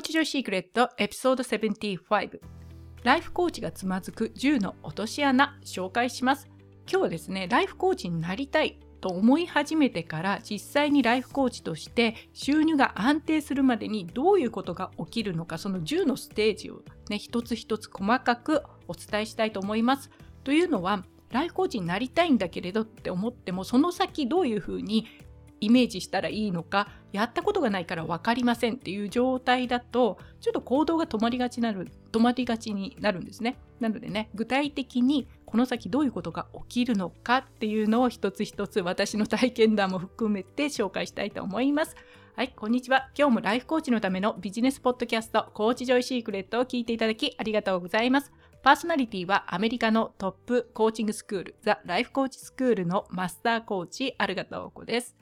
ーチジョイシークレットエピソード75ライフコーチがつまずく10の落とし穴紹介します。今日はですねライフコーチになりたいと思い始めてから実際にライフコーチとして収入が安定するまでにどういうことが起きるのかその10のステージをね一つ一つ細かくお伝えしたいと思います。というのはライフコーチになりたいんだけれどって思ってもその先どういうふうにイメージしたらいいのかやったことがないから分かりませんっていう状態だとちょっと行動が止まりがちなる止まりがちになるんですね。なのでね具体的にこの先どういうことが起きるのかっていうのを一つ一つ私の体験談も含めて紹介したいと思います。はい、こんにちは。今日もライフコーチのためのビジネスポッドキャスト、コーチジョイシークレットを聞いていただきありがとうございます。パーソナリティはアメリカのトップコーチングスクール、ザ・ライフコーチスクールのマスターコーチ、アルガタオコです。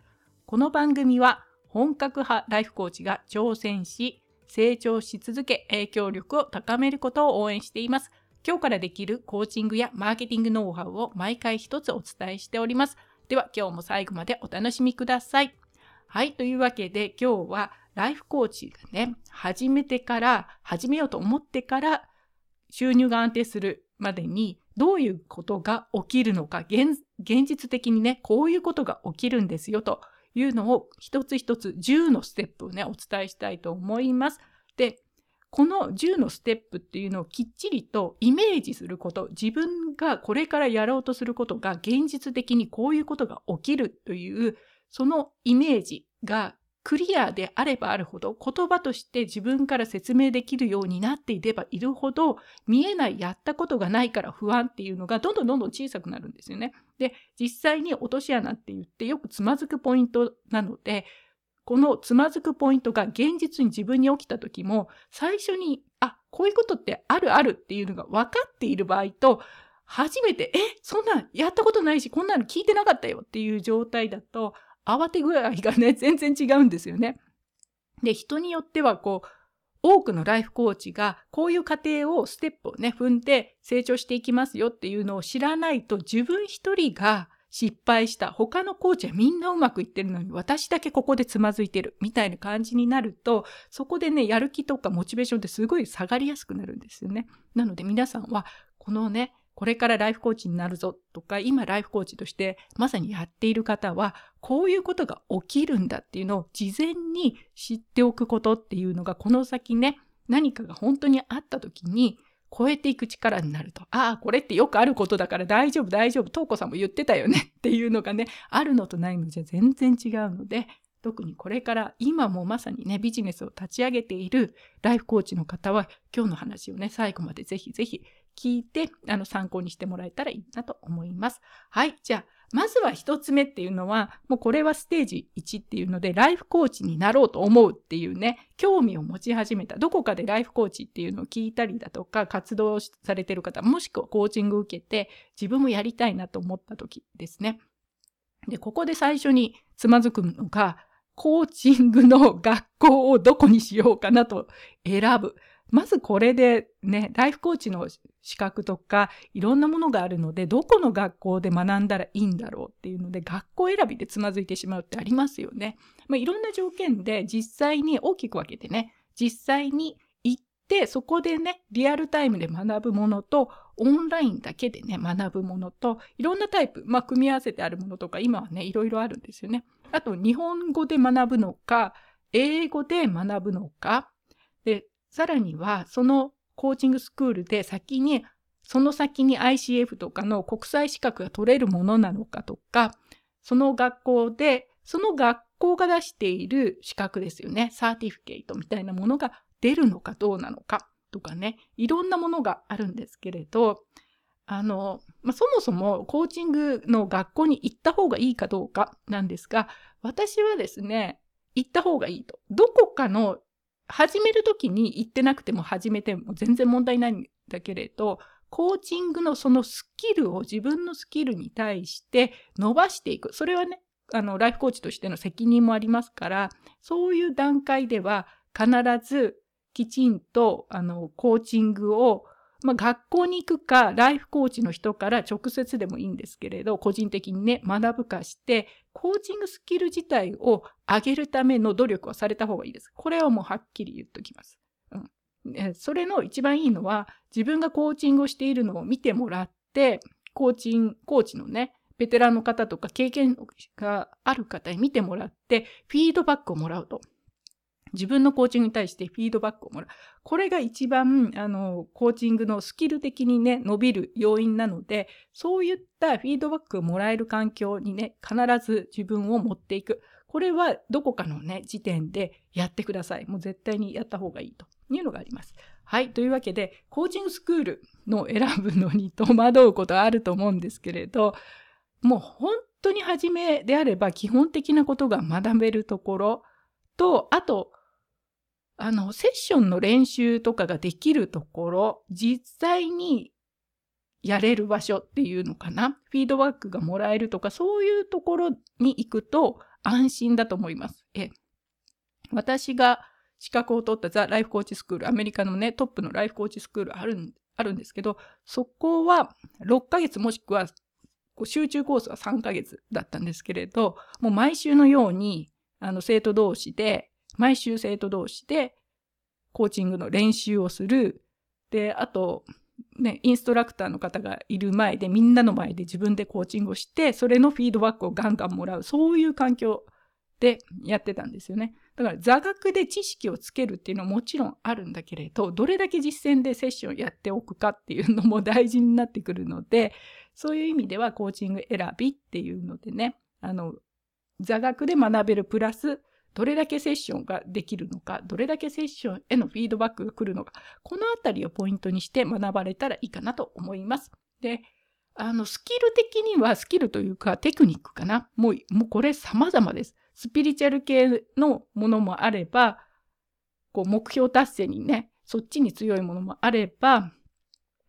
この番組は本格派ライフコーチが挑戦し、成長し続け、影響力を高めることを応援しています。今日からできるコーチングやマーケティングノウハウを毎回一つお伝えしております。では今日も最後までお楽しみください。はい。というわけで今日はライフコーチがね、始めてから、始めようと思ってから収入が安定するまでにどういうことが起きるのか、現実的にね、こういうことが起きるんですよというのを一つ一つ10のステップをね、お伝えしたいと思います。で、この10のステップっていうのをきっちりとイメージすること、自分がこれからやろうとすることが現実的にこういうことが起きるという、そのイメージがクリアであればあるほど言葉として自分から説明できるようになっていればいるほど見えないやったことがないから不安っていうのがどんどんどんどん小さくなるんですよね。で実際に落とし穴って言ってよくつまずくポイントなのでこのつまずくポイントが現実に自分に起きた時も最初にあこういうことってあるあるっていうのが分かっている場合と初めてえそんなんやったことないしこんなの聞いてなかったよっていう状態だと慌て具合がね、全然違うんですよね。で、人によってはこう、多くのライフコーチがこういう過程をステップをね、踏んで成長していきますよっていうのを知らないと自分一人が失敗した他のコーチはみんなうまくいってるのに私だけここでつまずいてるみたいな感じになるとそこでねやる気とかモチベーションってすごい下がりやすくなるんですよね。なので皆さんはこのねこれからライフコーチになるぞとか、今ライフコーチとしてまさにやっている方は、こういうことが起きるんだっていうのを事前に知っておくことっていうのが、この先ね、何かが本当にあった時に、超えていく力になると。ああ、これってよくあることだから大丈夫、大丈夫。東子さんも言ってたよね っていうのがね、あるのとないのじゃ全然違うので、特にこれから今もまさにね、ビジネスを立ち上げているライフコーチの方は、今日の話をね、最後までぜひぜひ聞いて、あの、参考にしてもらえたらいいなと思います。はい。じゃあ、まずは一つ目っていうのは、もうこれはステージ1っていうので、ライフコーチになろうと思うっていうね、興味を持ち始めた。どこかでライフコーチっていうのを聞いたりだとか、活動されてる方、もしくはコーチング受けて、自分もやりたいなと思った時ですね。で、ここで最初につまずくのが、コーチングの学校をどこにしようかなと選ぶ。まずこれでね、ライフコーチの資格とかいろんなものがあるので、どこの学校で学んだらいいんだろうっていうので、学校選びでつまずいてしまうってありますよね。まあ、いろんな条件で実際に大きく分けてね、実際に行って、そこでね、リアルタイムで学ぶものと、オンラインだけでね、学ぶものと、いろんなタイプ、まあ、組み合わせてあるものとか、今はね、いろいろあるんですよね。あと、日本語で学ぶのか、英語で学ぶのか、さらには、そのコーチングスクールで先に、その先に ICF とかの国際資格が取れるものなのかとか、その学校で、その学校が出している資格ですよね。サーティフィケイトみたいなものが出るのかどうなのかとかね、いろんなものがあるんですけれど、あの、まあ、そもそもコーチングの学校に行った方がいいかどうかなんですが、私はですね、行った方がいいと。どこかの始める時に言ってなくても始めても全然問題ないんだけれど、コーチングのそのスキルを自分のスキルに対して伸ばしていく。それはね、あの、ライフコーチとしての責任もありますから、そういう段階では必ずきちんと、あの、コーチングをまあ、学校に行くか、ライフコーチの人から直接でもいいんですけれど、個人的にね、学ぶかして、コーチングスキル自体を上げるための努力をされた方がいいです。これはもうはっきり言っときます。うん、それの一番いいのは自分がコーチングをしているのを見てもらってコーチンコーチのねベテランの方とか経験がある方に見てもらってフィードバックをもらうと。自分のコーチングに対してフィードバックをもらう。これが一番、あの、コーチングのスキル的にね、伸びる要因なので、そういったフィードバックをもらえる環境にね、必ず自分を持っていく。これはどこかのね、時点でやってください。もう絶対にやった方がいいというのがあります。はい。というわけで、コーチングスクールの選ぶのに戸惑うことあると思うんですけれど、もう本当に初めであれば基本的なことが学べるところと、あと、あの、セッションの練習とかができるところ、実際にやれる場所っていうのかな？フィードバックがもらえるとか、そういうところに行くと安心だと思います。え私が資格を取ったザ・ライフコーチスクール、アメリカのね、トップのライフコーチスクールあるんあるんですけど、そこは6ヶ月もしくは集中コースは3ヶ月だったんですけれど、もう毎週のようにあの生徒同士で、毎週生徒同士でコーチングの練習をする。で、あと、ね、インストラクターの方がいる前で、みんなの前で自分でコーチングをして、それのフィードバックをガンガンもらう。そういう環境でやってたんですよね。だから座学で知識をつけるっていうのはもちろんあるんだけれど、どれだけ実践でセッションやっておくかっていうのも大事になってくるので、そういう意味ではコーチング選びっていうのでね、あの、座学で学べるプラス、どれだけセッションができるのか、どれだけセッションへのフィードバックが来るのか、このあたりをポイントにして学ばれたらいいかなと思います。で、あの、スキル的には、スキルというかテクニックかな。もう、もうこれ様々です。スピリチュアル系のものもあれば、こう目標達成にね、そっちに強いものもあれば、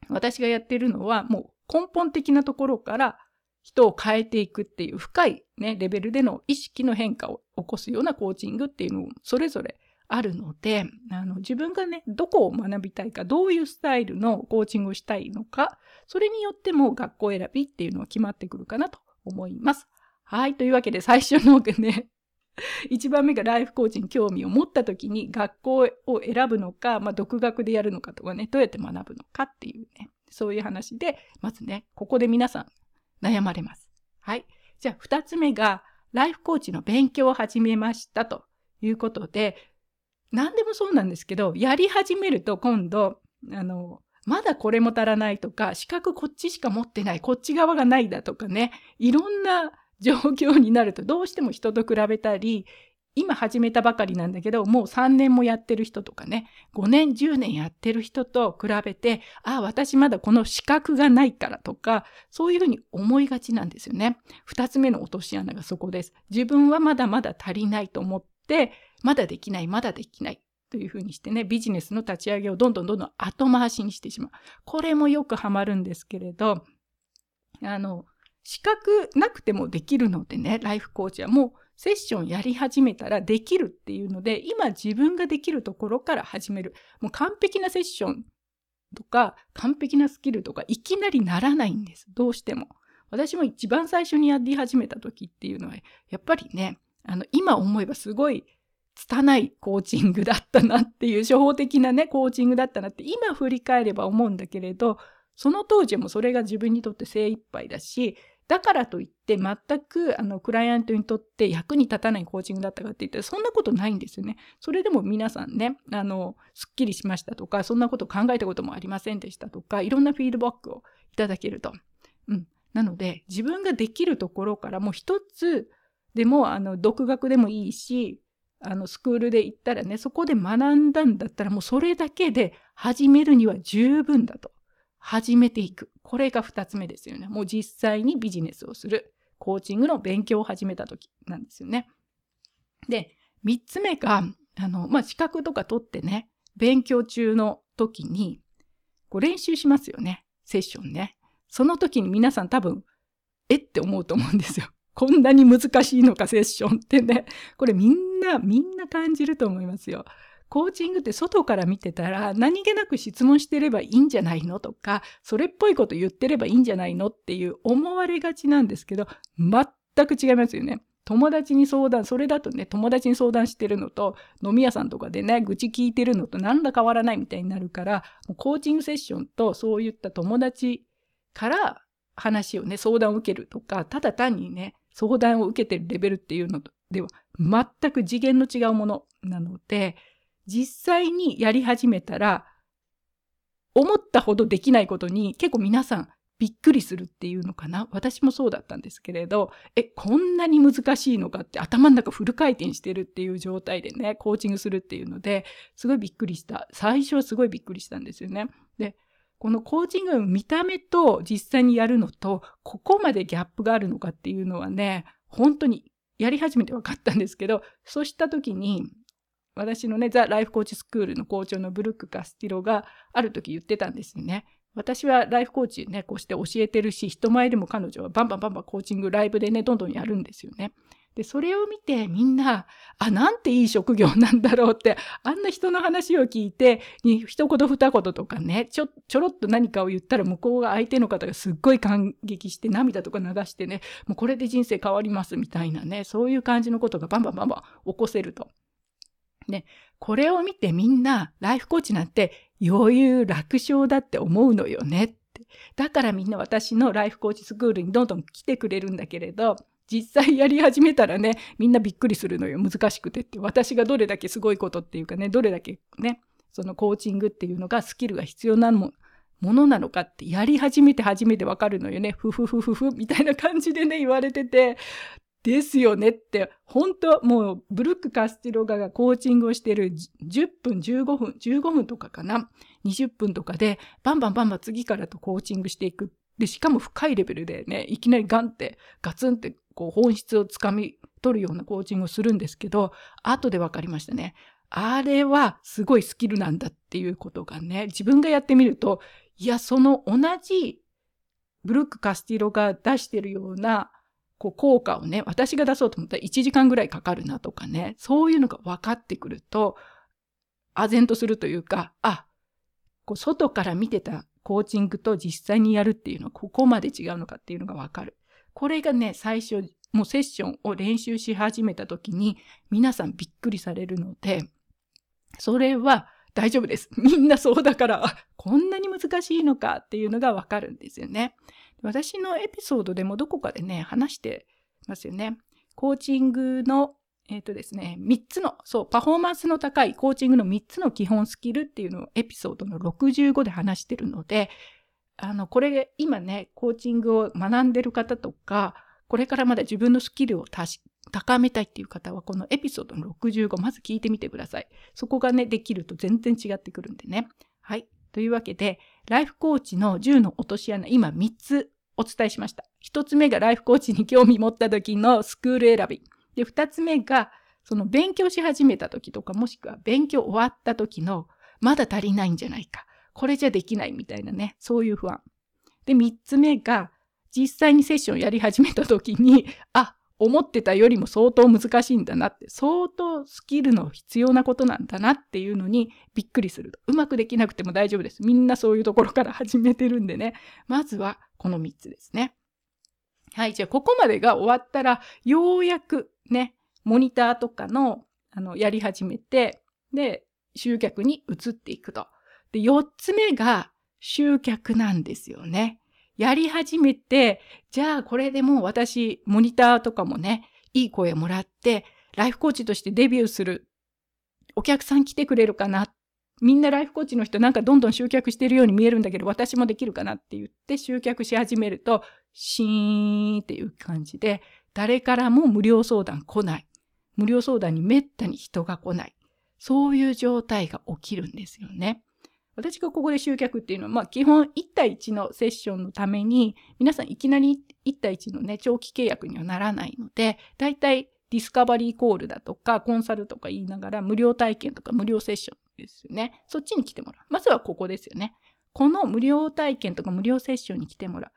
私がやってるのはもう根本的なところから人を変えていくっていう深いね、レベルでの意識の変化を起こすようなコーチングっていうのもそれぞれあるので、あの自分がね、どこを学びたいか、どういうスタイルのコーチングをしたいのか、それによっても学校選びっていうのは決まってくるかなと思います。はい。というわけで最初のね、1番目がライフコーチに興味を持った時に学校を選ぶのか、まあ、独学でやるのかとかね、どうやって学ぶのかっていうね、そういう話で、まずね、ここで皆さん悩まれます。はい。じゃあ2つ目が、ライフコーチの勉強を始めましたということで、何でもそうなんですけど、やり始めると今度、あの、まだこれも足らないとか、資格こっちしか持ってない、こっち側がないだとかね、いろんな状況になるとどうしても人と比べたり、今始めたばかりなんだけど、もう3年もやってる人とかね、5年、10年やってる人と比べて、ああ、私まだこの資格がないからとか、そういうふうに思いがちなんですよね。2つ目の落とし穴がそこです。自分はまだまだ足りないと思って、まだできない、まだできない。というふうにしてね、ビジネスの立ち上げをどんどんどんどん後回しにしてしまう。これもよくハマるんですけれど、あの、資格なくてもできるのでね、ライフコーチはもうセッションやり始めたらできるっていうので、今自分ができるところから始める。もう完璧なセッションとか、完璧なスキルとか、いきなりならないんです。どうしても。私も一番最初にやり始めた時っていうのは、やっぱりね、あの、今思えばすごい拙いコーチングだったなっていう、初歩的なね、コーチングだったなって、今振り返れば思うんだけれど、その当時もそれが自分にとって精一杯だし、だからといって全くあのクライアントにとって役に立たないコーチングだったかって言ったらそんなことないんですよね。それでも皆さんね、あの、すっきりしましたとか、そんなこと考えたこともありませんでしたとか、いろんなフィードバックをいただけると。うん。なので、自分ができるところからもう一つでも、あの、独学でもいいし、あの、スクールで行ったらね、そこで学んだんだったらもうそれだけで始めるには十分だと。始めていく。これが2つ目ですよね。もう実際にビジネスをする。コーチングの勉強を始めた時なんですよね。で、3つ目が、あの、まあ、資格とか取ってね、勉強中の時に、こう練習しますよね。セッションね。その時に皆さん多分、えって思うと思うんですよ。こんなに難しいのか、セッションってね。これみんな、みんな感じると思いますよ。コーチングって外から見てたら何気なく質問してればいいんじゃないのとか、それっぽいこと言ってればいいんじゃないのっていう思われがちなんですけど、全く違いますよね。友達に相談、それだとね、友達に相談してるのと、飲み屋さんとかでね、愚痴聞いてるのと何ら変わらないみたいになるから、コーチングセッションとそういった友達から話をね、相談を受けるとか、ただ単にね、相談を受けてるレベルっていうのでは、全く次元の違うものなので、実際にやり始めたら、思ったほどできないことに結構皆さんびっくりするっていうのかな私もそうだったんですけれどえこんなに難しいのかって頭の中フル回転してるっていう状態でねコーチングするっていうのですごいびっくりした最初はすごいびっくりしたんですよね。でこのコーチングの見た目と実際にやるのとここまでギャップがあるのかっていうのはね本当にやり始めて分かったんですけどそうした時に私のねザ・ライフコーチスクールの校長のブルック・カスティロがある時言ってたんですよね。私はライフコーチね、こうして教えてるし、人前でも彼女はバンバンバンバンコーチング、ライブでね、どんどんやるんですよね。で、それを見てみんな、あ、なんていい職業なんだろうって、あんな人の話を聞いて、に一言二言とかね、ちょ、ちょろっと何かを言ったら向こうが相手の方がすっごい感激して涙とか流してね、もうこれで人生変わりますみたいなね、そういう感じのことがバンバンバンバン起こせると。ね、これを見てみんなライフコーチなんて余裕楽勝だって思うのよねって。だからみんな私のライフコーチスクールにどんどん来てくれるんだけれど、実際やり始めたらね、みんなびっくりするのよ。難しくてって。私がどれだけすごいことっていうかね、どれだけね、そのコーチングっていうのがスキルが必要なもものなのかってやり始めて初めてわかるのよね。ふふふふふみたいな感じでね、言われてて、ですよねって、本当もう、ブルック・カスティロガがコーチングをしている10分、15分、15分とかかな、20分とかで、バンバンバンバン次からとコーチングしていく。で、しかも深いレベルでね、いきなりガンって、ガツンって、こう、本質をつかみ取るようなコーチングをするんですけど、後で分かりましたね。あれはすごいスキルなんだっていうことがね、自分がやってみると、いや、その同じブルック・カスティロが出してるようなこう効果をね、私が出そうと思ったら1時間ぐらいかかるなとかね、そういうのが分かってくると、唖然とするというか、あ、こう外から見てたコーチングと実際にやるっていうのはここまで違うのかっていうのが分かる。これがね、最初、もうセッションを練習し始めた時に皆さんびっくりされるので、それは大丈夫です。みんなそうだから、こんなに難しいのかっていうのがわかるんですよね。私のエピソードでもどこかでね、話してますよね。コーチングの、えっ、ー、とですね、3つの、そう、パフォーマンスの高いコーチングの3つの基本スキルっていうのをエピソードの65で話してるので、あの、これ今ね、コーチングを学んでる方とか、これからまだ自分のスキルを高めたいっていう方は、このエピソードの65、まず聞いてみてください。そこがね、できると全然違ってくるんでね。はい。というわけで、ライフコーチの10の落とし穴、今3つお伝えしました。1つ目がライフコーチに興味持った時のスクール選び。で、2つ目が、その勉強し始めた時とか、もしくは勉強終わった時の、まだ足りないんじゃないか。これじゃできないみたいなね、そういう不安。で、3つ目が、実際にセッションをやり始めた時に、あ、思ってたよりも相当難しいんだなって、相当スキルの必要なことなんだなっていうのにびっくりする。うまくできなくても大丈夫です。みんなそういうところから始めてるんでね。まずはこの3つですね。はい。じゃあ、ここまでが終わったら、ようやくね、モニターとかの、あの、やり始めて、で、集客に移っていくと。で、4つ目が集客なんですよね。やり始めて、じゃあこれでもう私、モニターとかもね、いい声もらって、ライフコーチとしてデビューする。お客さん来てくれるかな。みんなライフコーチの人なんかどんどん集客してるように見えるんだけど、私もできるかなって言って集客し始めると、シーンっていう感じで、誰からも無料相談来ない。無料相談にめったに人が来ない。そういう状態が起きるんですよね。私がここで集客っていうのは、まあ基本1対1のセッションのために、皆さんいきなり1対1のね、長期契約にはならないので、だいたいディスカバリーコールだとか、コンサルとか言いながら、無料体験とか無料セッションですよね。そっちに来てもらう。まずはここですよね。この無料体験とか無料セッションに来てもらう。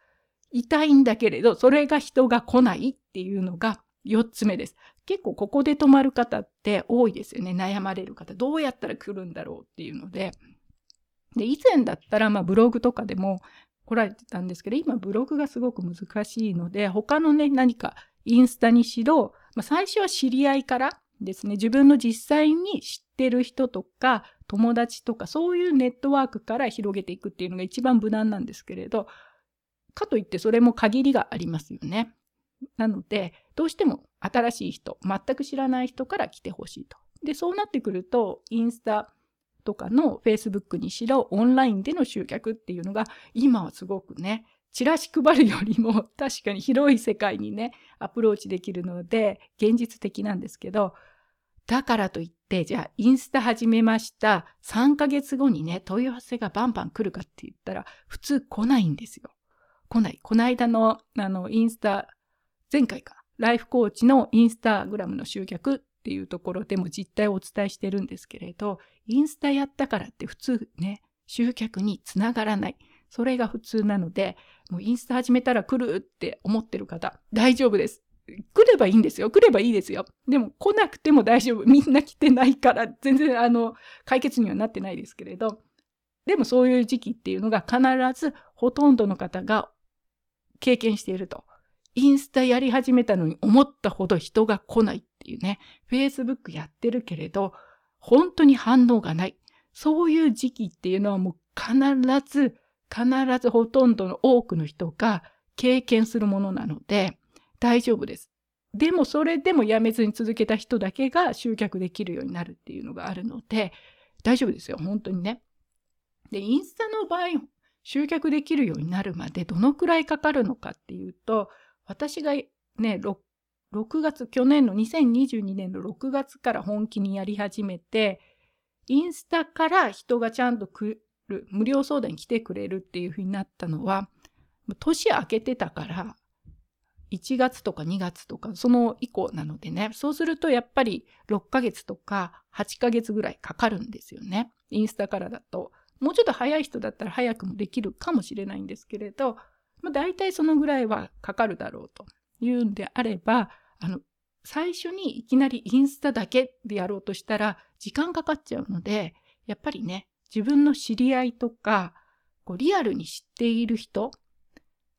痛いんだけれど、それが人が来ないっていうのが4つ目です。結構ここで止まる方って多いですよね。悩まれる方。どうやったら来るんだろうっていうので。で、以前だったら、まあ、ブログとかでも来られてたんですけど、今ブログがすごく難しいので、他のね、何かインスタにしろ、まあ、最初は知り合いからですね、自分の実際に知ってる人とか友達とかそういうネットワークから広げていくっていうのが一番無難なんですけれど、かといってそれも限りがありますよね。なので、どうしても新しい人、全く知らない人から来てほしいと。で、そうなってくると、インスタとかの Facebook にしろ、オンラインでの集客っていうのが、今はすごくね、チラシ配るよりも 確かに広い世界にね、アプローチできるので、現実的なんですけど、だからといって、じゃあインスタ始めました。3ヶ月後にね、問い合わせがバンバン来るかって言ったら、普通来ないんですよ。来ない。この間の、あの、インスタ、前回か、ライフコーチのインスタグラムの集客っていうところでも実態をお伝えしてるんですけれど、インスタやったからって普通ね、集客につながらない。それが普通なので、もうインスタ始めたら来るって思ってる方、大丈夫です。来ればいいんですよ。来ればいいですよ。でも来なくても大丈夫。みんな来てないから、全然あの、解決にはなってないですけれど、でもそういう時期っていうのが必ずほとんどの方が経験していると。インスタやり始めたのに思ったほど人が来ないっていうね。Facebook やってるけれど、本当に反応がない。そういう時期っていうのはもう必ず、必ずほとんどの多くの人が経験するものなので、大丈夫です。でもそれでもやめずに続けた人だけが集客できるようになるっていうのがあるので、大丈夫ですよ。本当にね。で、インスタの場合、集客できるようになるまでどのくらいかかるのかっていうと、私がね、6, 6月、去年の2022年の6月から本気にやり始めて、インスタから人がちゃんと来る、無料相談に来てくれるっていうふうになったのは、年明けてたから、1月とか2月とかその以降なのでね、そうするとやっぱり6ヶ月とか8ヶ月ぐらいかかるんですよね。インスタからだと。もうちょっと早い人だったら早くもできるかもしれないんですけれど、まあ、大体そのぐらいはかかるだろうというんであれば、あの、最初にいきなりインスタだけでやろうとしたら時間かかっちゃうので、やっぱりね、自分の知り合いとか、こうリアルに知っている人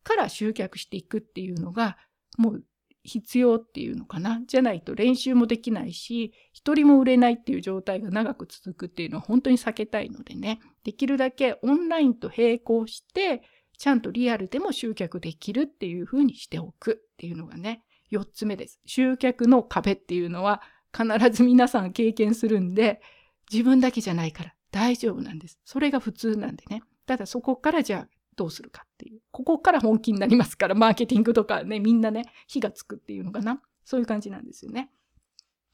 から集客していくっていうのが、もう必要っていうのかな。じゃないと練習もできないし、一人も売れないっていう状態が長く続くっていうのは本当に避けたいのでね。できるだけオンラインと並行して、ちゃんとリアルでも集客できるっていうふうにしておくっていうのがね、4つ目です。集客の壁っていうのは必ず皆さん経験するんで、自分だけじゃないから大丈夫なんです。それが普通なんでね。ただそこからじゃあどうするかっていう。ここから本気になりますから、マーケティングとかね、みんなね、火がつくっていうのかな。そういう感じなんですよね。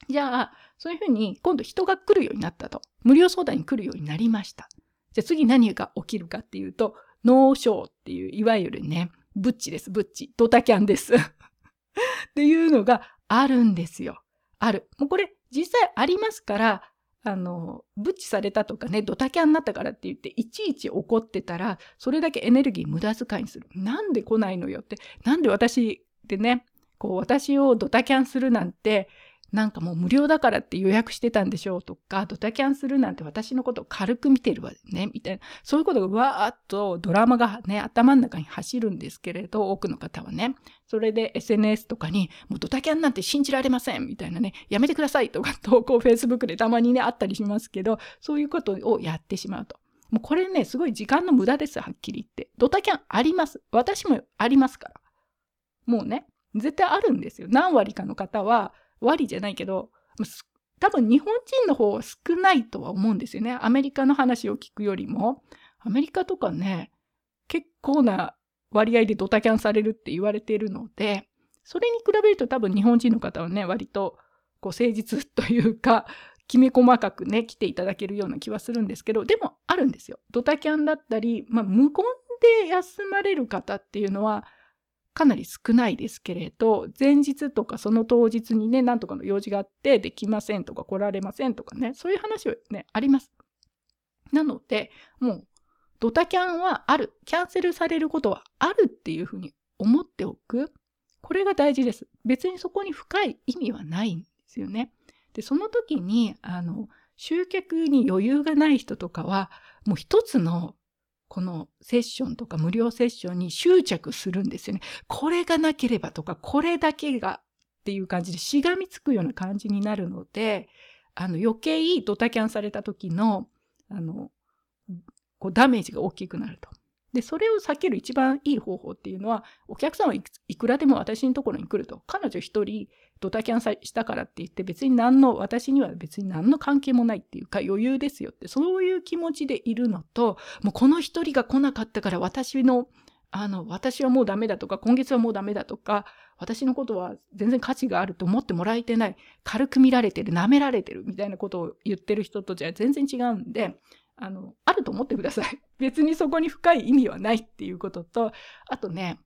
じゃあ、そういうふうに今度人が来るようになったと。無料相談に来るようになりました。じゃあ次何が起きるかっていうと、脳症っていう、いわゆるね、ブッチです、ブッチ。ドタキャンです。っていうのがあるんですよ。ある。もうこれ実際ありますから、あの、ブッチされたとかね、ドタキャンになったからって言って、いちいち怒ってたら、それだけエネルギー無駄遣いにする。なんで来ないのよって。なんで私でね、こう、私をドタキャンするなんて、なんかもう無料だからって予約してたんでしょうとか、ドタキャンするなんて私のことを軽く見てるわね、みたいな。そういうことがわーっとドラマがね、頭の中に走るんですけれど、多くの方はね。それで SNS とかに、もうドタキャンなんて信じられませんみたいなね、やめてくださいとか 投稿 Facebook でたまにね、あったりしますけど、そういうことをやってしまうと。もうこれね、すごい時間の無駄です、はっきり言って。ドタキャンあります。私もありますから。もうね、絶対あるんですよ。何割かの方は、割じゃないけど、多分日本人の方は少ないとは思うんですよね。アメリカの話を聞くよりも。アメリカとかね、結構な割合でドタキャンされるって言われているので、それに比べると多分日本人の方はね、割とこう誠実というか、きめ細かくね、来ていただけるような気はするんですけど、でもあるんですよ。ドタキャンだったり、まあ、無言で休まれる方っていうのは、かなり少ないですけれど、前日とかその当日にね、なんとかの用事があってできませんとか来られませんとかね、そういう話はね、あります。なので、もう、ドタキャンはある。キャンセルされることはあるっていうふうに思っておく。これが大事です。別にそこに深い意味はないんですよね。で、その時に、あの、集客に余裕がない人とかは、もう一つのこのセッションとか無料セッションに執着するんですよね。これがなければとか、これだけがっていう感じでしがみつくような感じになるのであの余計ドタキャンされた時のあのこうダメージが大きくなると。で、それを避ける一番いい方法っていうのは、お客さんはいくらでも私のところに来ると。彼女一人ドタキャンしたからって言って別に何の、私には別に何の関係もないっていうか余裕ですよって、そういう気持ちでいるのと、もうこの一人が来なかったから私の、あの、私はもうダメだとか、今月はもうダメだとか、私のことは全然価値があると思ってもらえてない、軽く見られてる、舐められてるみたいなことを言ってる人とじゃ全然違うんで、あの、あると思ってください。別にそこに深い意味はないっていうことと、あとね、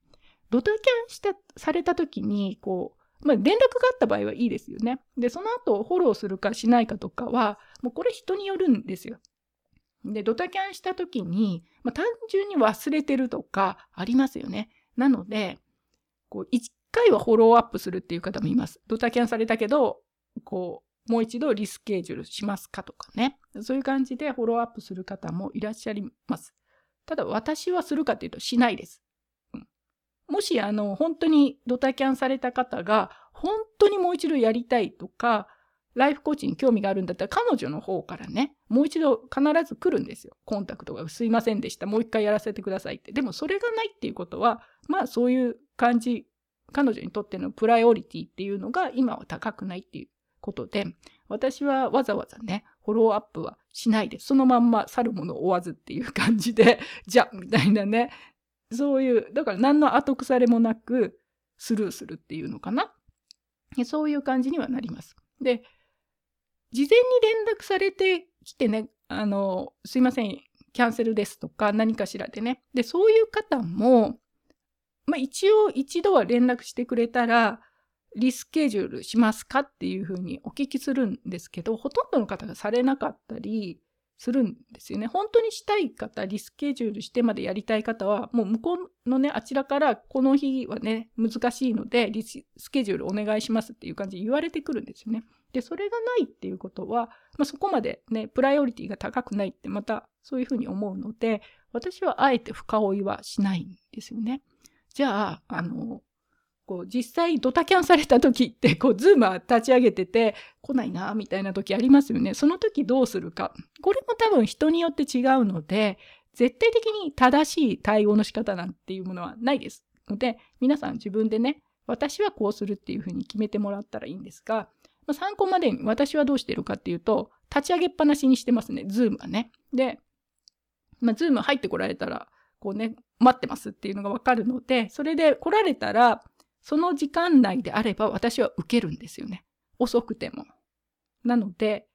ドタキャンした、された時に、こう、まあ、連絡があった場合はいいですよね。で、その後フォローするかしないかとかは、もうこれ人によるんですよ。で、ドタキャンした時に、まあ、単純に忘れてるとかありますよね。なので、こう、一回はフォローアップするっていう方もいます。ドタキャンされたけど、こう、もう一度リスケジュールしますかとかね。そういう感じでフォローアップする方もいらっしゃいます。ただ私はするかというとしないです。もしあの本当にドタキャンされた方が本当にもう一度やりたいとか、ライフコーチに興味があるんだったら彼女の方からね、もう一度必ず来るんですよ。コンタクトがすいませんでした。もう一回やらせてくださいって。でもそれがないっていうことは、まあそういう感じ、彼女にとってのプライオリティっていうのが今は高くないっていうことで、私はわざわざね、フォローアップはしないで、そのまんま去るものを追わずっていう感じで、じゃ、みたいなね、そういう、だから何の後腐れもなくスルーするっていうのかな？そういう感じにはなります。で、事前に連絡されてきてね、あの、すいません、キャンセルですとか何かしらでね。で、そういう方も、まあ一応一度は連絡してくれたら、リスケジュールしますかっていうふうにお聞きするんですけど、ほとんどの方がされなかったりするんですよね。本当にしたい方、リスケジュールしてまでやりたい方は、もう向こうのね、あちらからこの日はね、難しいので、リスケジュールお願いしますっていう感じで言われてくるんですよね。で、それがないっていうことは、まあ、そこまでね、プライオリティが高くないってまたそういうふうに思うので、私はあえて深追いはしないんですよね。じゃあ、あの、こう実際ドタキャンされた時って こうズームは立ち上げてて来ないなみたいな時ありますよね。その時どうするか。これも多分人によって違うので絶対的に正しい対応の仕方なんていうものはないです。ので皆さん自分でね私はこうするっていうふうに決めてもらったらいいんですが、まあ、参考までに私はどうしてるかっていうと立ち上げっぱなしにしてますね。ズームはね。で、まあ、ズーム入ってこられたらこうね待ってますっていうのがわかるのでそれで来られたらその時間内であれば私は受けるんですよね。遅くても。なので、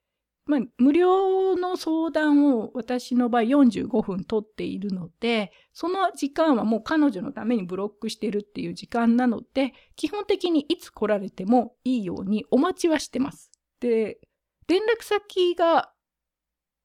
まあ、無料の相談を私の場合45分取っているので、その時間はもう彼女のためにブロックしてるっていう時間なので、基本的にいつ来られてもいいようにお待ちはしてます。で、連絡先が、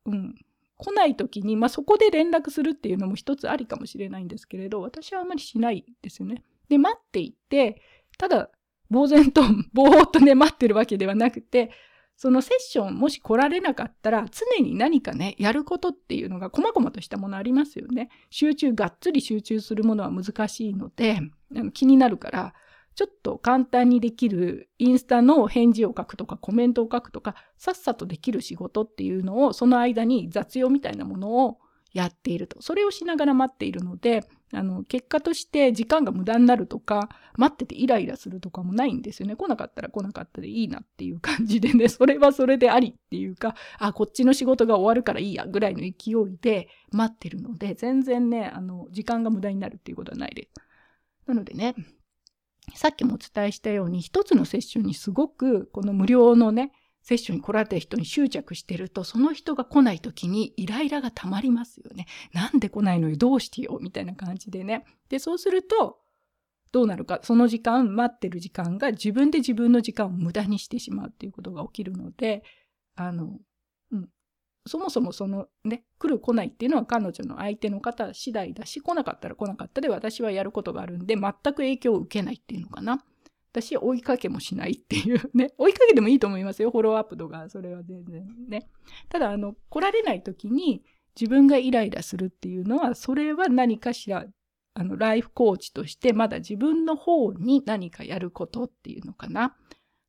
うん、来ない時に、まあ、そこで連絡するっていうのも一つありかもしれないんですけれど、私はあまりしないですよね。で、待っていて、ただ、呆然と、ぼーっとね、待ってるわけではなくて、そのセッションもし来られなかったら、常に何かね、やることっていうのが、細々としたものありますよね。集中、がっつり集中するものは難しいので、気になるから、ちょっと簡単にできるインスタの返事を書くとかコメントを書くとか、さっさとできる仕事っていうのを、その間に雑用みたいなものをやっていると。それをしながら待っているので、あの、結果として時間が無駄になるとか、待っててイライラするとかもないんですよね。来なかったら来なかったでいいなっていう感じでね、それはそれでありっていうか、あ、こっちの仕事が終わるからいいやぐらいの勢いで待ってるので、全然ね、あの、時間が無駄になるっていうことはないです。なのでね、さっきもお伝えしたように、一つのセッションにすごく、この無料のね、セッションに来られた人に執着してると、その人が来ない時にイライラが溜まりますよね。なんで来ないの？よ、どうしてよ、みたいな感じでね。で、そうすると、どうなるか、その時間、待ってる時間が自分で自分の時間を無駄にしてしまうっていうことが起きるので、あの、うん。そもそもそのね、来る来ないっていうのは彼女の相手の方次第だし、来なかったら来なかったで私はやることがあるんで、全く影響を受けないっていうのかな。私追いかけもしないっていうね。追いかけてもいいと思いますよ。フォローアップとか、それは全然ね。ただ、あの、来られない時に自分がイライラするっていうのは、それは何かしら、あのライフコーチとしてまだ自分の方に何かやることっていうのかな。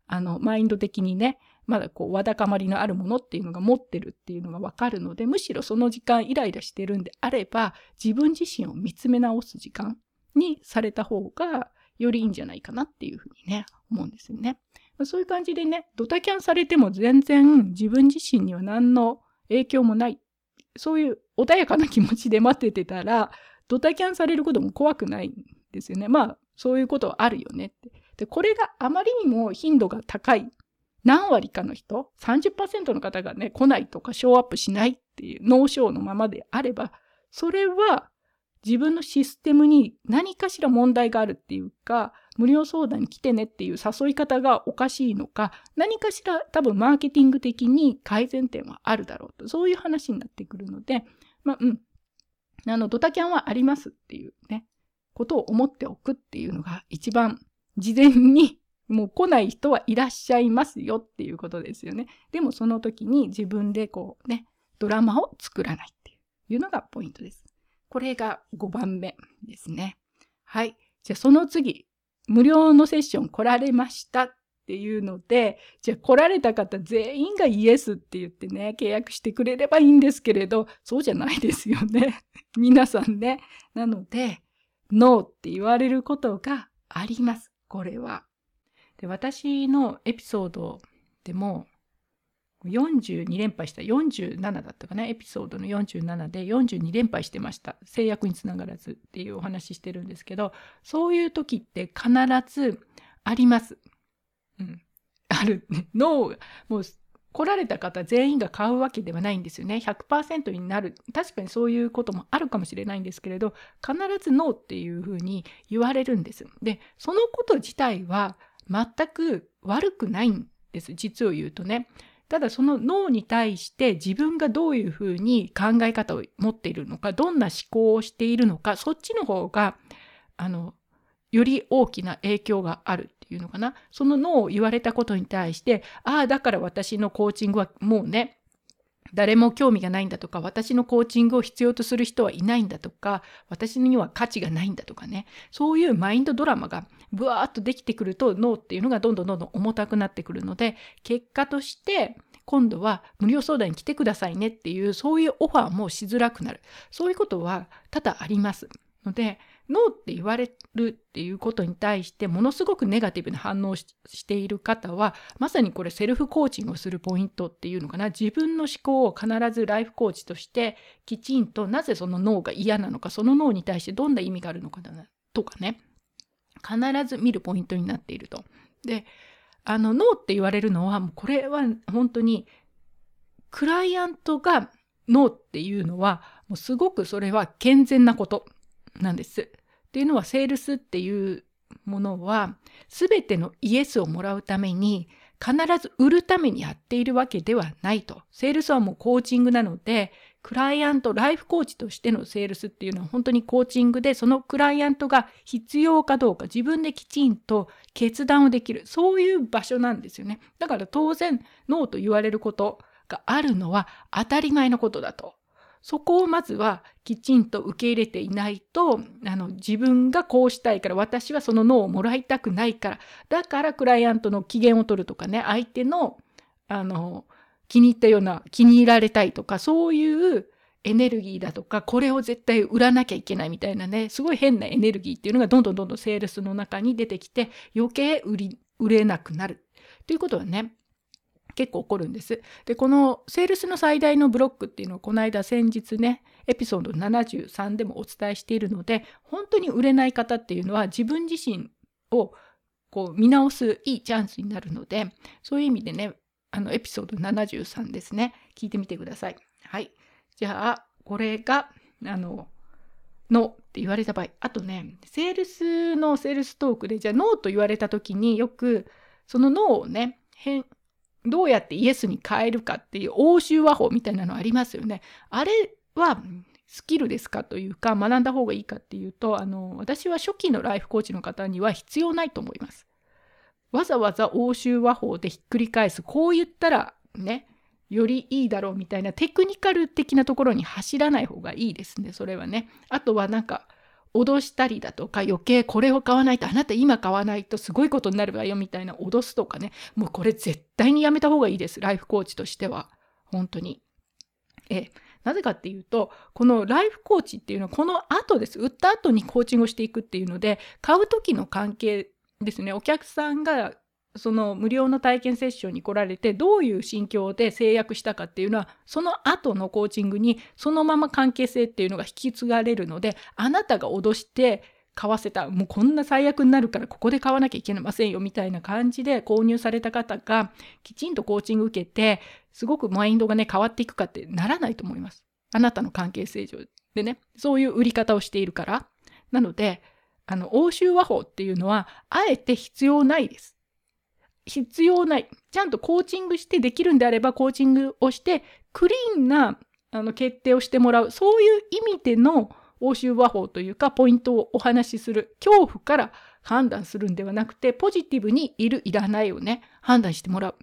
あのマインド的にねまだこうわだかまりのあるものっていうのが持ってるっていうのがわかるのでむしろその時間イライラしてるんであれば自分自身を見つめ直す時間にされた方がよりいいんじゃないかなっていうふうにね思うんですよね。そういう感じでねドタキャンされても全然自分自身には何の影響もないそういう穏やかな気持ちで待っててたらドタキャンされることも怖くないんですよね。まあそういうことはあるよねって。でこれがあまりにも頻度が高い何割かの人30%の方がね来ないとかショーアップしないっていうノーショーのままであればそれは自分のシステムに何かしら問題があるっていうか無料相談に来てねっていう誘い方がおかしいのか何かしら多分マーケティング的に改善点はあるだろうとそういう話になってくるのでまあうんあのドタキャンはありますっていうねことを思っておくっていうのが一番事前に もう来ない人はいらっしゃいますよっていうことですよね。でもその時に自分でこうね、ドラマを作らないっていうのがポイントです。これが5番目ですね。はい。じゃあその次、無料のセッション来られましたっていうので、じゃあ来られた方全員がイエスって言ってね、契約してくれればいいんですけれど、そうじゃないですよね。皆さんね。なので、ノーって言われることがあります。これは。で私のエピソードでも42連敗した47だったかなエピソードの47で42連敗してました制約につながらずっていうお話してるんですけどそういう時って必ずあります。うん、ある 脳もう来られた方全員が買うわけではないんですよね。100%になる。確かにそういうこともあるかもしれないんですけれど、必ずノーっていうふうに言われるんです。で、そのこと自体は全く悪くないんです。実を言うとね。ただその脳に対して自分がどういうふうに考え方を持っているのか、どんな思考をしているのか、そっちの方が、あの、より大きな影響があるっていうのかな。その脳を言われたことに対して、ああ、だから私のコーチングはもうね、誰も興味がないんだとか、私のコーチングを必要とする人はいないんだとか、私には価値がないんだとかね、そういうマインドドラマがブワーッとできてくると脳っていうのがどんどんどんどん重たくなってくるので、結果として今度は無料相談に来てくださいねっていう、そういうオファーもしづらくなる。そういうことは多々あります。ので、ノーって言われるっていうことに対してものすごくネガティブな反応をしている方はまさにこれセルフコーチングをするポイントっていうのかな。自分の思考を必ずライフコーチとしてきちんとなぜその脳が嫌なのかその脳に対してどんな意味があるのかなとかね。必ず見るポイントになっていると。であの脳って言われるのはもうこれは本当にクライアントが脳っていうのはもうすごくそれは健全なこと。なんです。っていうのはセールスっていうものは全てのイエスをもらうために必ず売るためにやっているわけではないと。セールスはもうコーチングなのでクライアントライフコーチとしてのセールスっていうのは本当にコーチングでそのクライアントが必要かどうか自分できちんと決断をできるそういう場所なんですよね。だから当然ノーと言われることがあるのは当たり前のことだとそこをまずはきちんと受け入れていないとあの自分がこうしたいから私はその脳をもらいたくないからだからクライアントの機嫌を取るとかね相手のあの気に入ったような気に入られたいとかそういうエネルギーだとかこれを絶対売らなきゃいけないみたいなねすごい変なエネルギーっていうのがどんどんどんどんセールスの中に出てきて余計売り売れなくなる。ということはね結構起こるんです。で、このセールスの最大のブロックっていうのをこの間先日ね、エピソード73でもお伝えしているので、本当に売れない方っていうのは自分自身をこう見直すいいチャンスになるので、そういう意味でね、あのエピソード73ですね、聞いてみてください。はい。じゃあ、これが、あの、ノーって言われた場合、あとね、セールスのセールストークで、じゃあノーと言われた時によく、そのノーをね、どうやってイエスに変えるかっていう欧州和法みたいなのありますよね。あれはスキルですかというか学んだ方がいいかっていうとあの私は初期のライフコーチの方には必要ないと思います。わざわざ欧州和法でひっくり返すこう言ったらねよりいいだろうみたいなテクニカル的なところに走らない方がいいですねそれはね。あとはなんか脅したりだとか余計これを買わないとあなた今買わないとすごいことになるわよみたいな脅すとかね。もうこれ絶対にやめた方がいいですライフコーチとしては。本当に。えなぜかっていうとこのライフコーチっていうのはこの後です。売った後にコーチングをしていくっていうので買う時の関係ですね。お客さんがその無料の体験セッションに来られてどういう心境で制約したかっていうのはその後のコーチングにそのまま関係性っていうのが引き継がれるのであなたが脅して買わせたもうこんな最悪になるからここで買わなきゃいけませんよみたいな感じで購入された方がきちんとコーチング受けてすごくマインドがね変わっていくかってならないと思います。あなたの関係性上でねそういう売り方をしているから。なのであの欧州和法っていうのはあえて必要ないです。必要ない。ちゃんとコーチングしてできるんであればコーチングをしてクリーンなあの決定をしてもらう。そういう意味での欧州和法というかポイントをお話しする。恐怖から判断するんではなくてポジティブにいるいらないをね判断してもらう。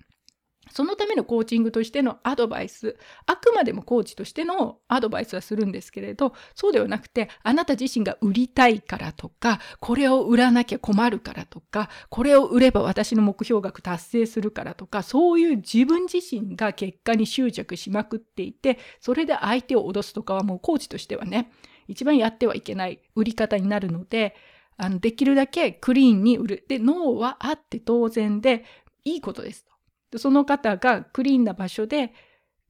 そのためのコーチングとしてのアドバイス、あくまでもコーチとしてのアドバイスはするんですけれど、そうではなくて、あなた自身が売りたいからとか、これを売らなきゃ困るからとか、これを売れば私の目標額達成するからとか、そういう自分自身が結果に執着しまくっていて、それで相手を脅すとかはもうコーチとしてはね、一番やってはいけない売り方になるので、あのできるだけクリーンに売る。で、脳はあって当然でいいことです。その方がクリーンな場所で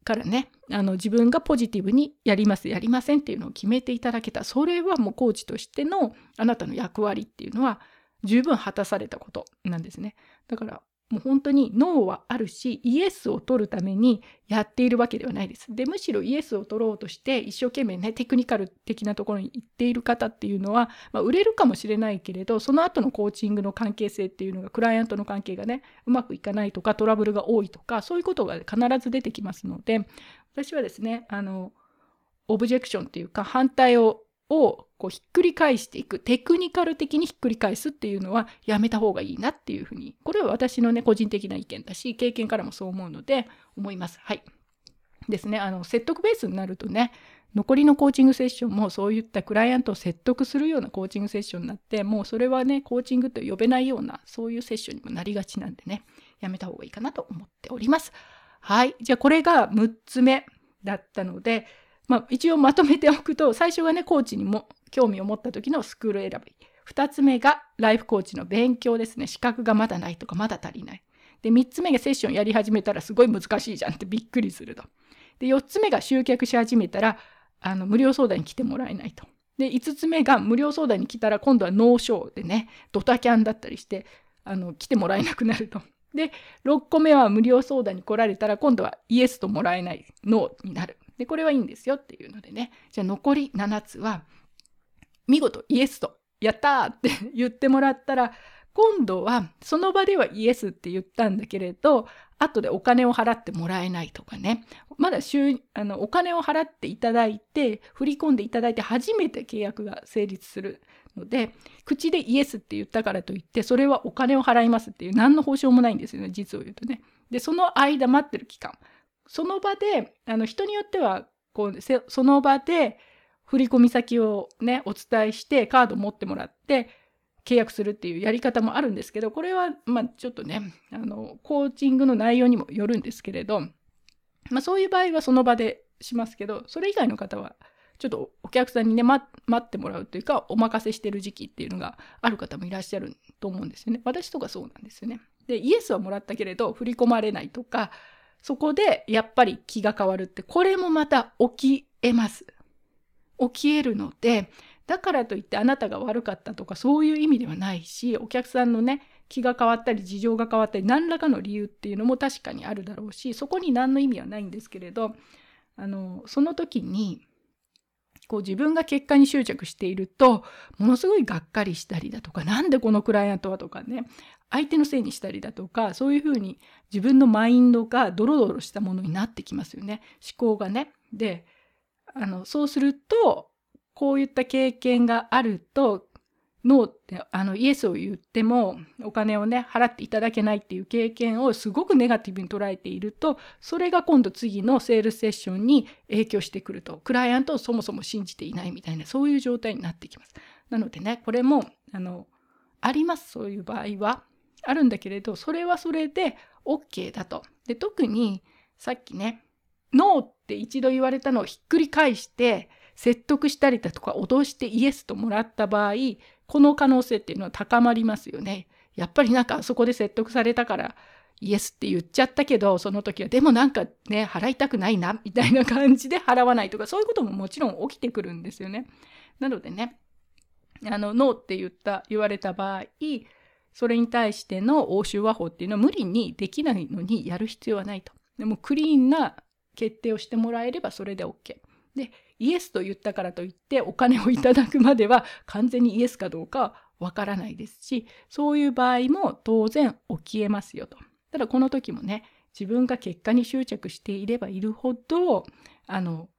からねあの自分がポジティブにやりますやりませんっていうのを決めていただけた。それはもうコーチとしてのあなたの役割っていうのは十分果たされたことなんですね。だからもう本当にノーはあるしイエスを取るためにやっているわけではないです。でむしろイエスを取ろうとして一生懸命ねテクニカル的なところに行っている方っていうのは、まあ、売れるかもしれないけれどその後のコーチングの関係性っていうのがクライアントの関係がねうまくいかないとかトラブルが多いとかそういうことが必ず出てきますので私はですねあのオブジェクションっていうか反対ををこうひっくり返していくテクニカル的にひっくり返すっていうのはやめた方がいいなっていうふうにこれは私のね個人的な意見だし経験からもそう思うので思います。はいですねあの説得ベースになるとね残りのコーチングセッションもそういったクライアントを説得するようなコーチングセッションになってもうそれはねコーチングと呼べないようなそういうセッションにもなりがちなんでねやめた方がいいかなと思っております。はいじゃあこれが6つ目だったのでまあ、一応まとめておくと最初がねコーチにも興味を持った時のスクール選び。2つ目がライフコーチの勉強ですね。資格がまだないとかまだ足りない。で3つ目がセッションやり始めたらすごい難しいじゃんって びっくりすると。で4つ目が集客し始めたらあの無料相談に来てもらえないと。で5つ目が無料相談に来たら今度はノーショーでねドタキャンだったりしてあの来てもらえなくなると。で6個目は無料相談に来られたら今度はイエスともらえないノーになる。で、これはいいんですよっていうのでね、じゃあ残り7つは、見事イエスと、やったーって 言ってもらったら、今度はその場ではイエスって言ったんだけれど、後でお金を払ってもらえないとかね、まだあのお金を払っていただいて、振り込んでいただいて初めて契約が成立するので、口でイエスって言ったからといって、それはお金を払いますっていう何の保証もないんですよね、実を言うとね。で、その間待ってる期間。その場であの人によってはこうその場で振込先をねお伝えしてカード持ってもらって契約するっていうやり方もあるんですけどこれはまあちょっとねあのコーチングの内容にもよるんですけれど、まあ、そういう場合はその場でしますけどそれ以外の方はちょっとお客さんにね、待ってもらうというかお任せしてる時期っていうのがある方もいらっしゃると思うんですよね。私とかそうなんですよね。でイエスはもらったけれど振り込まれないとかそこでやっぱり気が変わるってこれもまた起きえます。起きえるのでだからといってあなたが悪かったとかそういう意味ではないしお客さんのね気が変わったり事情が変わったり何らかの理由っていうのも確かにあるだろうしそこに何の意味はないんですけれどあのその時にこう自分が結果に執着しているとものすごいがっかりしたりだとか何でこのクライアントはとかね相手のせいにしたりだとかそういうふうに自分のマインドがドロドロしたものになってきますよね思考がね。であのそうするとこういった経験があるとノーってあのイエスを言ってもお金をね払っていただけないっていう経験をすごくネガティブに捉えているとそれが今度次のセールスセッションに影響してくるとクライアントをそもそも信じていないみたいなそういう状態になってきます。なのでねこれもあのありますそういう場合はあるんだけれどそれはそれで OK だと。で特にさっきねノーって一度言われたのをひっくり返して説得したりだとか脅してイエスともらった場合この可能性っていうのは高まりますよね。やっぱりなんかあそこで説得されたからイエスって言っちゃったけどその時はでもなんかね払いたくないなみたいな感じで払わないとかそういうことももちろん起きてくるんですよね。なのでねあのノーって言った言われた場合それに対しての欧州和法っていうのは無理にできないのにやる必要はないと。でもクリーンな決定をしてもらえればそれで OK。でイエスと言ったからといってお金をいただくまでは 完全にイエスかどうかわからないですしそういう場合も当然起きえますよと。ただこの時もね自分が結果に執着していればいるほどあの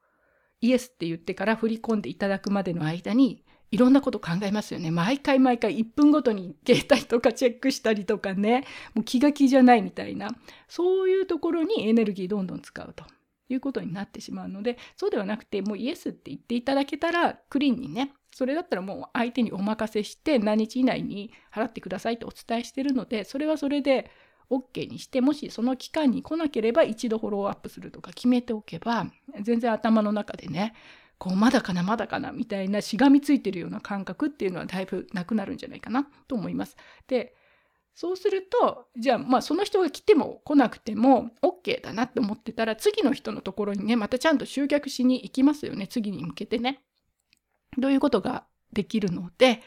イエスって言ってから振り込んでいただくまでの間にいろんなこと考えますよね。毎回毎回1分ごとに携帯とかチェックしたりとかね、もう気が気じゃないみたいな、そういうところにエネルギーどんどん使うということになってしまうので、そうではなくて、もうイエスって言っていただけたら、クリーンにね、それだったらもう相手にお任せして何日以内に払ってくださいとお伝えしてるので、それはそれで OK にして、もしその期間に来なければ一度フォローアップするとか決めておけば、全然頭の中でね、こうまだかなまだかなみたいなしがみついてるような感覚っていうのはだいぶなくなるんじゃないかなと思います。でそうするとじゃあまあその人が来ても来なくても OK だなって思ってたら次の人のところにねまたちゃんと集客しに行きますよね次に向けてね。どういうことができるので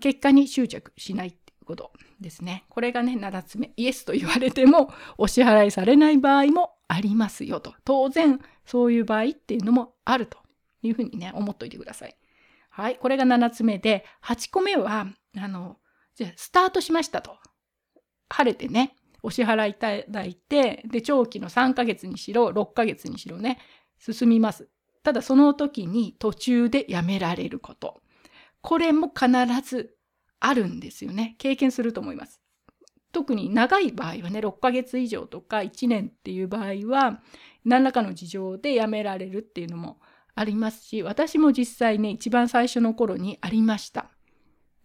結果に執着しないっていうことですね。これがね7つ目イエスと言われてもお支払いされない場合もありますよと当然そういう場合っていうのもあるというふうにね、思っといてください。はい。これが7つ目で、8個目は、あの、じゃあ、スタートしましたと。晴れてね、お支払いいただいて、で、長期の3ヶ月にしろ、6ヶ月にしろね、進みます。ただ、その時に途中でやめられること。これも必ずあるんですよね。経験すると思います。特に長い場合はね、6ヶ月以上とか1年っていう場合は、何らかの事情でやめられるっていうのもありますし私も実際ね一番最初の頃にありました。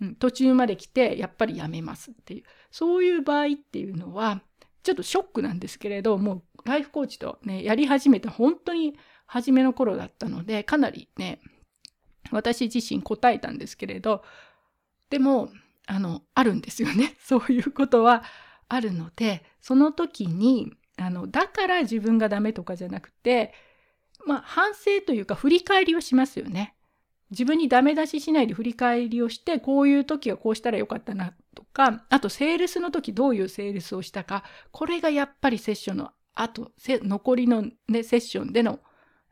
うん、途中まで来てやっぱりやめますっていうそういう場合っていうのはちょっとショックなんですけれどもうライフコーチとねやり始めた本当に初めの頃だったのでかなりね私自身答えたんですけれどでもあのあるんですよね そういうことはあるのでその時にあのだから自分がダメとかじゃなくてまあ、反省というか振り返りをしますよね。自分にダメ出ししないで振り返りをしてこういう時はこうしたらよかったなとかあとセールスの時どういうセールスをしたかこれがやっぱりセッションのあと残りの、ね、セッションでの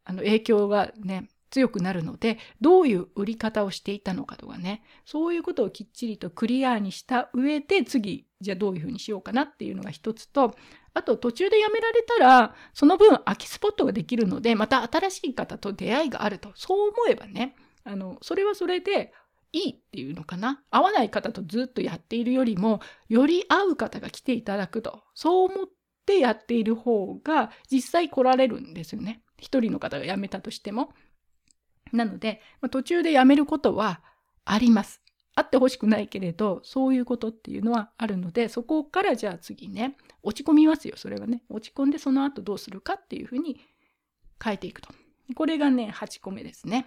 あの影響がね強くなるのでどういう売り方をしていたのかとかねそういうことをきっちりとクリアにした上で次じゃあどういうふうにしようかなっていうのが一つとあと途中でやめられたらその分空きスポットができるのでまた新しい方と出会いがあるとそう思えばねあのそれはそれでいいっていうのかな合わない方とずっとやっているよりもより合う方が来ていただくとそう思ってやっている方が実際来られるんですよね一人の方が辞めたとしても。なので、途中で辞めることはあります。あってほしくないけれどそういうことっていうのはあるのでそこからじゃあ次ね落ち込みますよそれはね。落ち込んでその後どうするかっていうふうに変えていくと。これがね8個目ですね。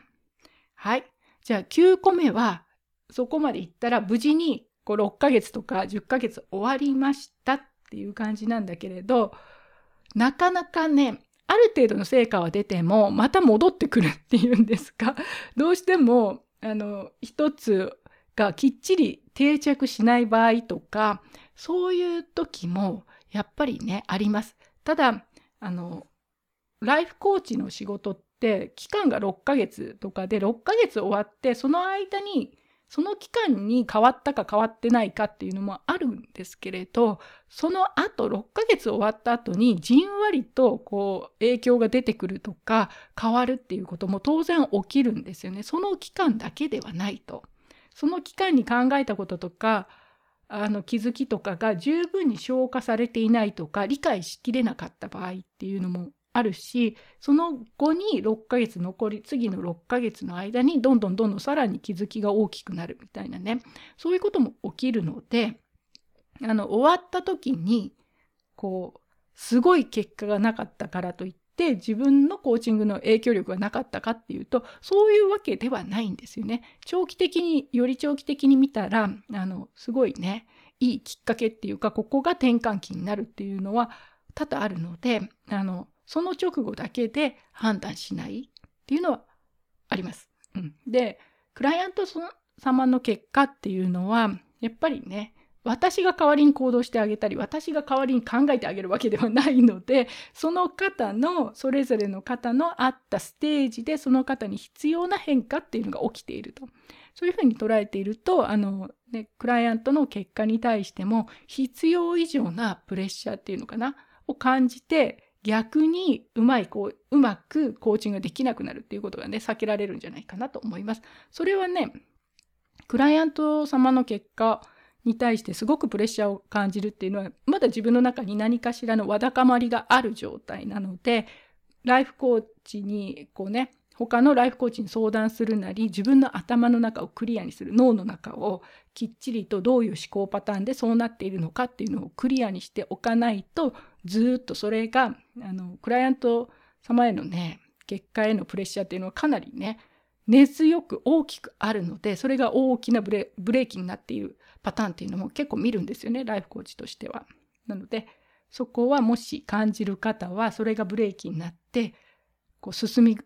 はい。じゃあ9個目はそこまでいったら無事にこう6ヶ月とか10ヶ月終わりましたっていう感じなんだけれどなかなかねある程度の成果は出てもまた戻ってくるっていうんですか。どうしてもあの一つがきっちり定着しない場合とかそういう時もやっぱりねあります。ただあのライフコーチの仕事って期間が6ヶ月とかで6ヶ月終わってその間にその期間に変わったか変わってないかっていうのもあるんですけれどその後6ヶ月終わった後にじんわりとこう影響が出てくるとか変わるっていうことも当然起きるんですよねその期間だけではないと。その期間に考えたこととかあの気づきとかが十分に消化されていないとか理解しきれなかった場合っていうのもあるしその後に6ヶ月残り次の6ヶ月の間にどんどんどんどんさらに気づきが大きくなるみたいなね。そういうことも起きるのであの終わった時にこうすごい結果がなかったからといってて自分のコーチングの影響力がなかったかっていうとそういうわけではないんですよね。長期的により長期的に見たらあのすごいねいいきっかけっていうかここが転換期になるっていうのは多々あるのであのその直後だけで判断しないっていうのはあります。うん、でクライアント様の結果っていうのはやっぱりね私が代わりに行動してあげたり私が代わりに考えてあげるわけではないので その方のそれぞれの方のあったステージでその方に必要な変化っていうのが起きていると。そういうふうに捉えているとあの、ね、クライアントの結果に対しても必要以上なプレッシャーっていうのかなを感じて逆にうまいこううまくコーチングができなくなるっていうことがね避けられるんじゃないかなと思います。それはねクライアント様の結果に対してすごくプレッシャーを感じるっていうのはまだ自分の中に何かしらのわだかまりがある状態なのでライフコーチにこうね他のライフコーチに相談するなり自分の頭の中をクリアにする脳の中をきっちりとどういう思考パターンでそうなっているのかっていうのをクリアにしておかないとずっとそれがあのクライアント様へのね結果へのプレッシャーっていうのはかなりね根強く大きくあるのでそれが大きなブレーキになっているパターンっていうのも結構見るんですよねライフコーチとしては。なのでそこはもし感じる方はそれがブレーキになってこう進み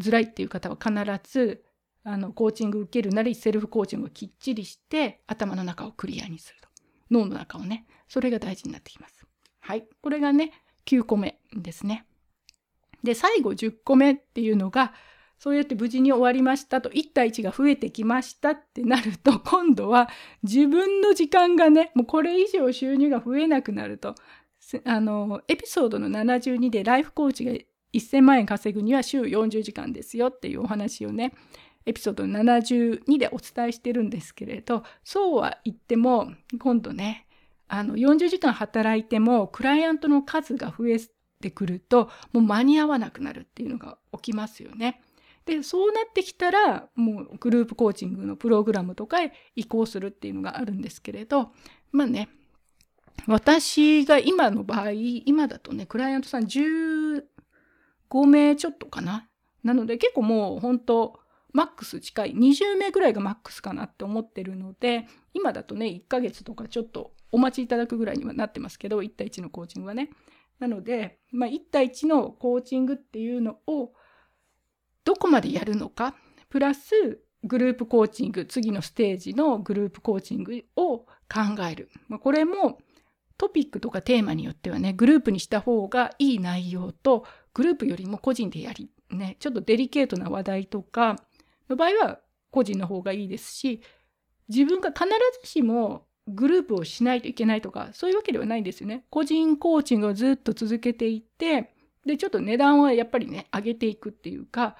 づらいっていう方は必ずあのコーチング受けるなりセルフコーチングをきっちりして頭の中をクリアにすると脳の中をねそれが大事になってきます。はいこれがね9個目ですね。で最後10個目っていうのがそうやって無事に終わりましたと1対1が増えてきましたってなると 今度は自分の時間がねもうこれ以上収入が増えなくなるとあのエピソードの72でライフコーチが1000万円稼ぐには週40時間ですよっていうお話をねエピソード72でお伝えしてるんですけれどそうは言っても今度ねあの40時間働いてもクライアントの数が増えてくるともう間に合わなくなるっていうのが起きますよね。でそうなってきたらもうグループコーチングのプログラムとかへ移行するっていうのがあるんですけれどまあね私が今の場合今だとねクライアントさん15名ちょっとかな？なので結構もう本当マックス近い20名ぐらいがマックスかなって思ってるので今だとね1ヶ月とかちょっとお待ちいただくぐらいにはなってますけど1対1のコーチングはね。なので、まあ、1対1のコーチングっていうのをどこまでやるのかプラスグループコーチング次のステージのグループコーチングを考える、ま、これもトピックとかテーマによってはねグループにした方がいい内容とグループよりも個人でやりねちょっとデリケートな話題とかの場合は個人の方がいいですし自分が必ずしもグループをしないといけないとかそういうわけではないんですよね。個人コーチングをずっと続けていってでちょっと値段はやっぱりね上げていくっていうか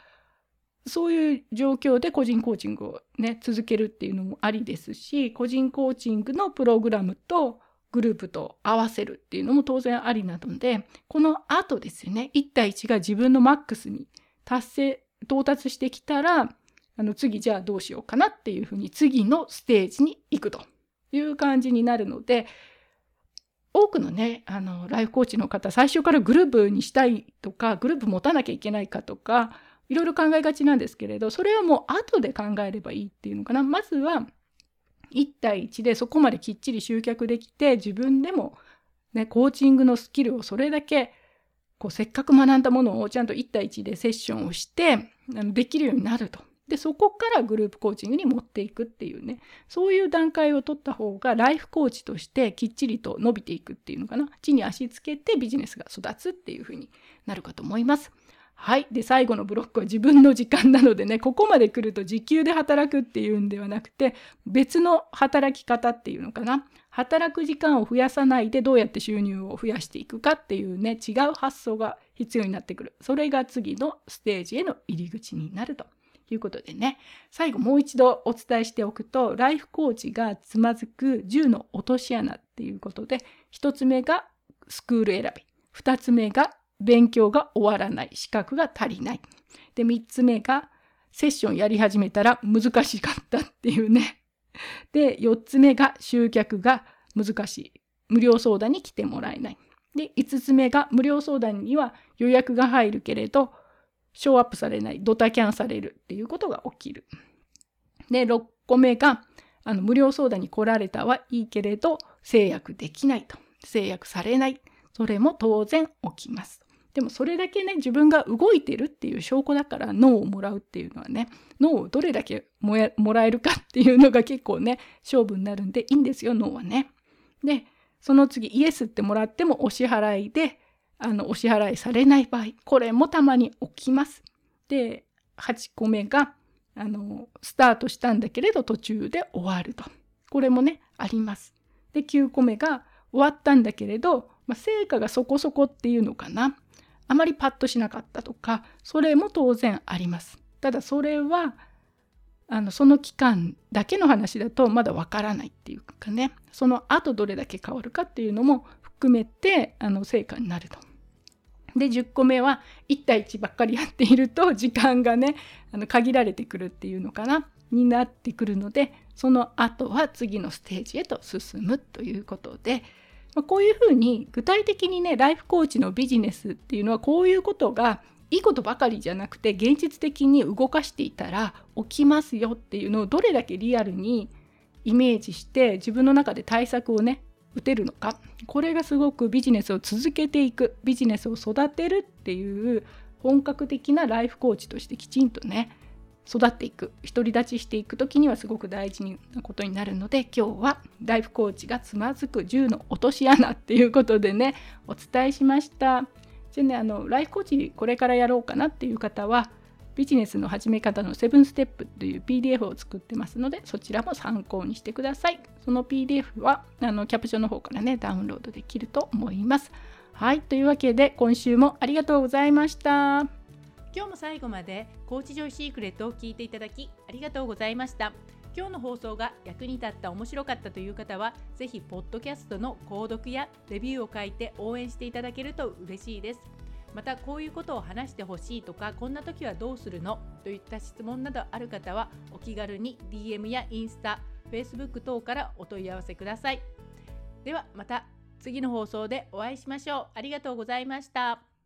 そういう状況で個人コーチングをね続けるっていうのもありですし個人コーチングのプログラムとグループと合わせるっていうのも当然ありなのでこの後ですよね1対1が自分のマックスに達成到達してきたらあの次じゃあどうしようかなっていうふうに次のステージに行くという感じになるので多くのねあのライフコーチの方最初からグループにしたいとかグループ持たなきゃいけないかとかいろいろ考えがちなんですけれどそれはもう後で考えればいいっていうのかなまずは1対1でそこまできっちり集客できて自分でも、ね、コーチングのスキルをそれだけこうせっかく学んだものをちゃんと1対1でセッションをしてできるようになると。でそこからグループコーチングに持っていくっていうねそういう段階を取った方がライフコーチとしてきっちりと伸びていくっていうのかな地に足つけてビジネスが育つっていうふうになるかと思います。はい。で、最後のブロックは自分の時間なのでね、ここまで来ると時給で働くっていうんではなくて、別の働き方っていうのかな。働く時間を増やさないでどうやって収入を増やしていくかっていうね、違う発想が必要になってくる。それが次のステージへの入り口になるということでね、最後もう一度お伝えしておくと、ライフコーチがつまずく10の落とし穴っていうことで、1つ目がスクール選び、2つ目が勉強が終わらない。資格が足りない。で3つ目がセッションやり始めたら難しかったっていうね。で4つ目が集客が難しい。無料相談に来てもらえない。で5つ目が無料相談には予約が入るけれどショーアップされない。ドタキャンされるっていうことが起きる。で6個目があの無料相談に来られたはいいけれど制約できないと。制約されない。それも当然起きます。でもそれだけね自分が動いてるっていう証拠だから脳をもらうっていうのはね脳をどれだけもらえるかっていうのが結構ね勝負になるんでいいんですよ脳はね。でその次イエスってもらってもお支払いであのお支払いされない場合これもたまに起きます。で8個目があのスタートしたんだけれど途中で終わるとこれもねあります。で9個目が終わったんだけれど、まあ、成果がそこそこっていうのかなあまりパッとしなかったとかそれも当然あります。ただそれはあのその期間だけの話だとまだわからないっていうかねその後どれだけ変わるかっていうのも含めてあの成果になると。で10個目は1対1ばっかりやっていると時間がねあの限られてくるっていうのかなになってくるのでその後は次のステージへと進むということでまあ、こういうふうに具体的にねライフコーチのビジネスっていうのはこういうことがいいことばかりじゃなくて現実的に動かしていたら起きますよっていうのをどれだけリアルにイメージして自分の中で対策をね打てるのか。これがすごくビジネスを続けていくビジネスを育てるっていう本格的なライフコーチとしてきちんとね育っていく独り立ちしていく時にはすごく大事なことになるので今日はライフコーチがつまずく10の落とし穴っていうことでねお伝えしました。じゃあねあのライフコーチこれからやろうかなっていう方はビジネスの始め方の7ステップという PDF を作ってますのでそちらも参考にしてください。その PDF はあのキャプションの方からねダウンロードできると思います。はいというわけで今週もありがとうございました。今日も最後までコーチジョイシークレットを聞いていただきありがとうございました。今日の放送が役に立った面白かったという方はぜひポッドキャストの購読やレビューを書いて応援していただけると嬉しいです。またこういうことを話してほしいとかこんな時はどうするの？といった質問などある方はお気軽に DM やインスタ Facebook 等からお問い合わせください。ではまた次の放送でお会いしましょう。ありがとうございました。